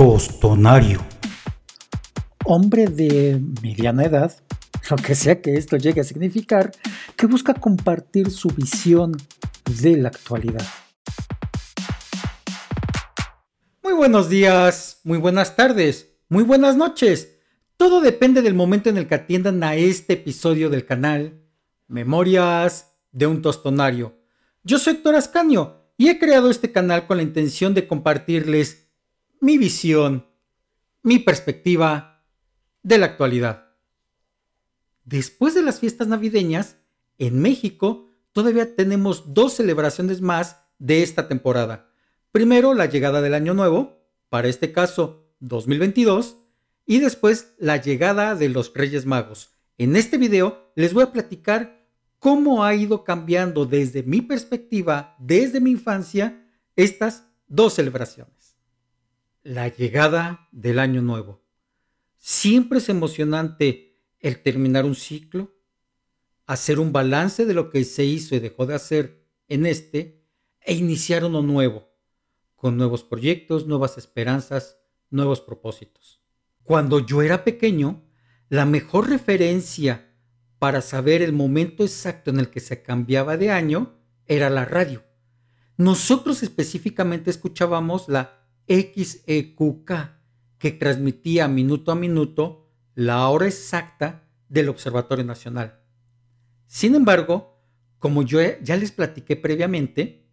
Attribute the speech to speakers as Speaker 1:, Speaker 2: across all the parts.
Speaker 1: Tostonario.
Speaker 2: Hombre de mediana edad, lo que sea que esto llegue a significar, que busca compartir su visión de la actualidad.
Speaker 1: Muy buenos días, muy buenas tardes, muy buenas noches. Todo depende del momento en el que atiendan a este episodio del canal Memorias de un Tostonario. Yo soy Héctor Ascanio y he creado este canal con la intención de compartirles mi visión, mi perspectiva de la actualidad. Después de las fiestas navideñas, en México todavía tenemos dos celebraciones más de esta temporada. Primero, la llegada del Año Nuevo, para este caso 2022, y después la llegada de los Reyes Magos. En este video les voy a platicar cómo ha ido cambiando desde mi perspectiva, desde mi infancia, estas dos celebraciones. La llegada del año nuevo. Siempre es emocionante el terminar un ciclo, hacer un balance de lo que se hizo y dejó de hacer en este e iniciar uno nuevo, con nuevos proyectos, nuevas esperanzas, nuevos propósitos. Cuando yo era pequeño, la mejor referencia para saber el momento exacto en el que se cambiaba de año era la radio. Nosotros específicamente escuchábamos la XEQK, que transmitía minuto a minuto la hora exacta del Observatorio Nacional. Sin embargo, como yo ya les platiqué previamente,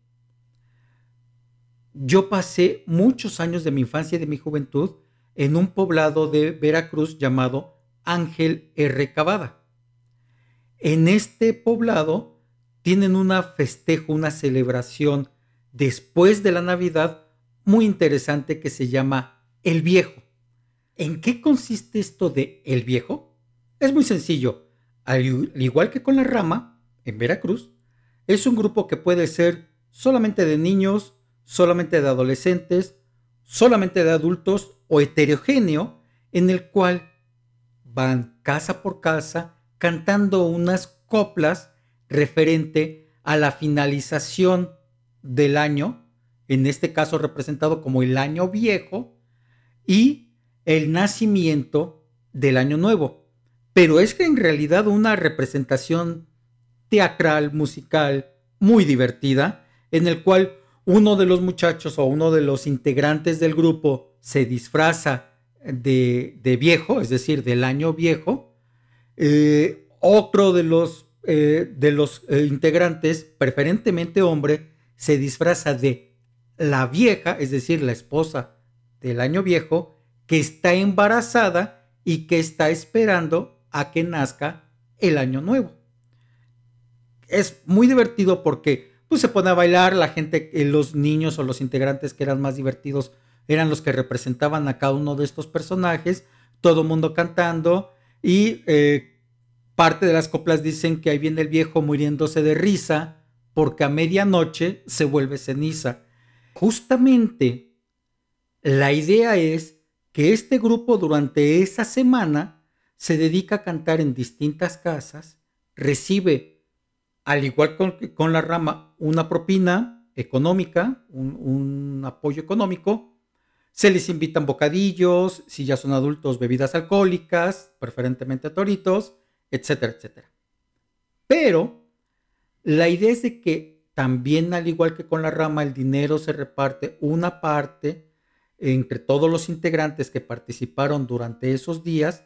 Speaker 1: yo pasé muchos años de mi infancia y de mi juventud en un poblado de Veracruz llamado Ángel R. Cavada. En este poblado tienen una festejo, una celebración después de la Navidad muy interesante que se llama El Viejo. ¿En qué consiste esto de El Viejo? Es muy sencillo. Al igual que con la rama, en Veracruz, es un grupo que puede ser solamente de niños, solamente de adolescentes, solamente de adultos o heterogéneo, en el cual van casa por casa cantando unas coplas referente a la finalización del año, en este caso representado como el año viejo, y el nacimiento del año nuevo. Pero es que en realidad una representación teatral, musical, muy divertida, en el cual uno de los muchachos o uno de los integrantes del grupo se disfraza de, de viejo, es decir, del año viejo, eh, otro de los, eh, de los eh, integrantes, preferentemente hombre, se disfraza de la vieja, es decir, la esposa del año viejo, que está embarazada y que está esperando a que nazca el año nuevo. Es muy divertido porque pues, se pone a bailar, la gente, los niños o los integrantes que eran más divertidos eran los que representaban a cada uno de estos personajes, todo el mundo cantando y eh, parte de las coplas dicen que ahí viene el viejo muriéndose de risa porque a medianoche se vuelve ceniza. Justamente la idea es que este grupo durante esa semana se dedica a cantar en distintas casas, recibe, al igual con, con la rama, una propina económica, un, apoyo económico, se les invitan bocadillos, si ya son adultos, bebidas alcohólicas, preferentemente toritos, etcétera, etcétera. Pero la idea es de que también, al igual que con la rama, el dinero se reparte una parte entre todos los integrantes que participaron durante esos días,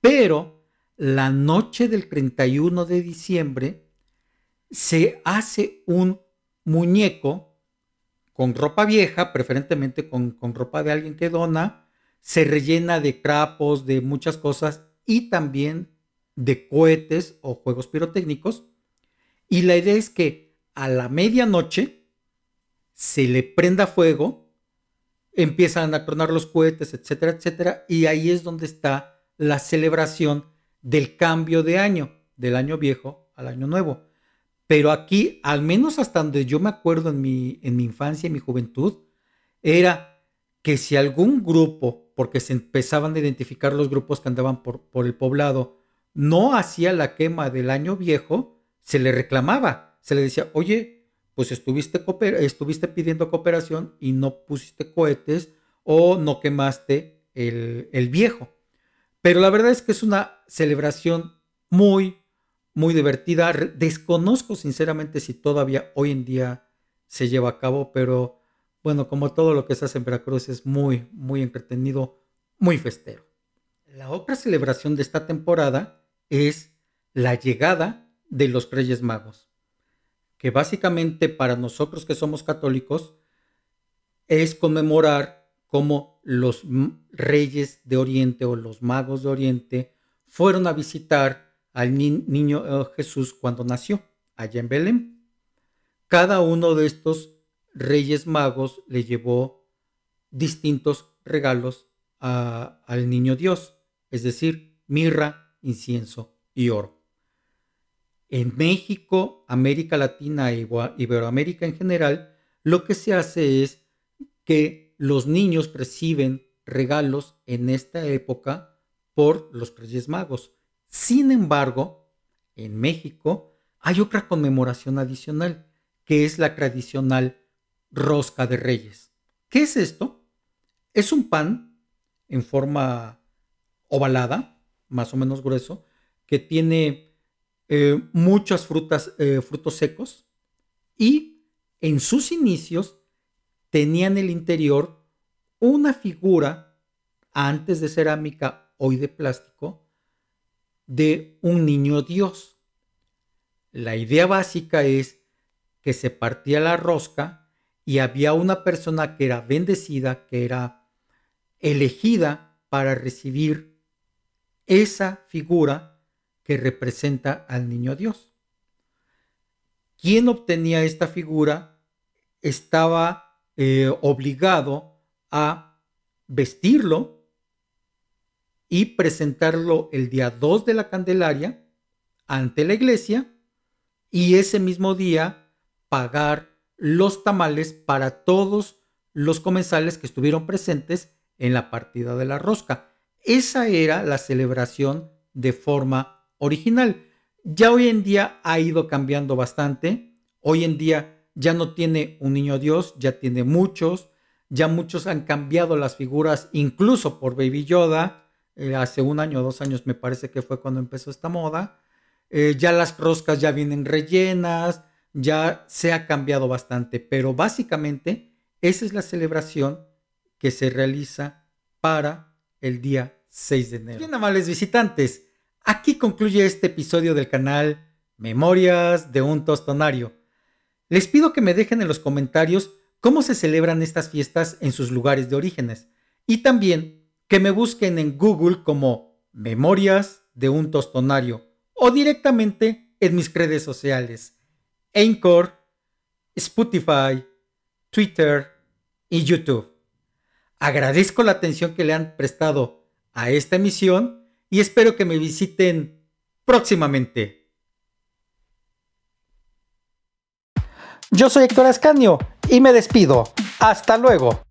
Speaker 1: pero la noche del 31 de diciembre se hace un muñeco con ropa vieja, preferentemente con, ropa de alguien que dona, se rellena de crapos, de muchas cosas y también de cohetes o juegos pirotécnicos. Y la idea es que a la medianoche se le prenda fuego, empiezan a tronar los cohetes, etcétera, etcétera. Y ahí es donde está la celebración del cambio de año, del año viejo al año nuevo. Pero aquí, al menos hasta donde yo me acuerdo en mi, en mi infancia y mi juventud, era que si algún grupo, porque se empezaban a identificar los grupos que andaban por, por el poblado, no hacía la quema del año viejo, se le reclamaba, se le decía, oye, pues estuviste, estuviste pidiendo cooperación y no pusiste cohetes o no quemaste el, el viejo. Pero la verdad es que es una celebración muy, muy divertida. Desconozco sinceramente si todavía hoy en día se lleva a cabo, pero bueno, como todo lo que se hace en Veracruz es muy, muy entretenido, muy festero. La otra celebración de esta temporada es la llegada de los Reyes Magos, que básicamente para nosotros que somos católicos es conmemorar cómo los reyes de Oriente o los magos de Oriente fueron a visitar al niño eh, Jesús cuando nació allá en Belén. Cada uno de estos reyes magos le llevó distintos regalos al niño Dios, es decir, mirra, incienso y oro. En México, América Latina e Iberoamérica en general, lo que se hace es que los niños reciben regalos en esta época por los Reyes Magos. Sin embargo, en México hay otra conmemoración adicional, que es la tradicional rosca de reyes. ¿Qué es esto? Es un pan en forma ovalada, más o menos grueso, que tiene eh, muchas frutas, eh, frutos secos y en sus inicios tenía en el interior una figura, antes de cerámica, hoy de plástico, de un niño Dios. La idea básica es que se partía la rosca y había una persona que era bendecida, que era elegida para recibir esa figura que representa al niño Dios. Quien obtenía esta figura estaba eh, obligado a vestirlo y presentarlo el día 2 de la Candelaria ante la iglesia y ese mismo día pagar los tamales para todos los comensales que estuvieron presentes en la partida de la rosca. Esa era la celebración de forma original. Ya hoy en día ha ido cambiando bastante. Hoy en día ya no tiene un niño Dios, ya tiene muchos, ya muchos han cambiado las figuras, incluso por Baby Yoda, eh, hace un año o dos años me parece que fue cuando empezó esta moda, eh, ya las roscas ya vienen rellenas, ya se ha cambiado bastante, pero básicamente esa es la celebración que se realiza para el día 6 de enero. Bien, amables visitantes, aquí concluye este episodio del canal Memorias de un Tostonario. Les pido que me dejen en los comentarios cómo se celebran estas fiestas en sus lugares de orígenes y también que me busquen en Google como Memorias de un Tostonario o directamente en mis redes sociales, Anchor, Spotify, Twitter y YouTube. Agradezco la atención que le han prestado a esta emisión y espero que me visiten próximamente.
Speaker 2: Yo soy Héctor Ascanio y me despido. Hasta luego.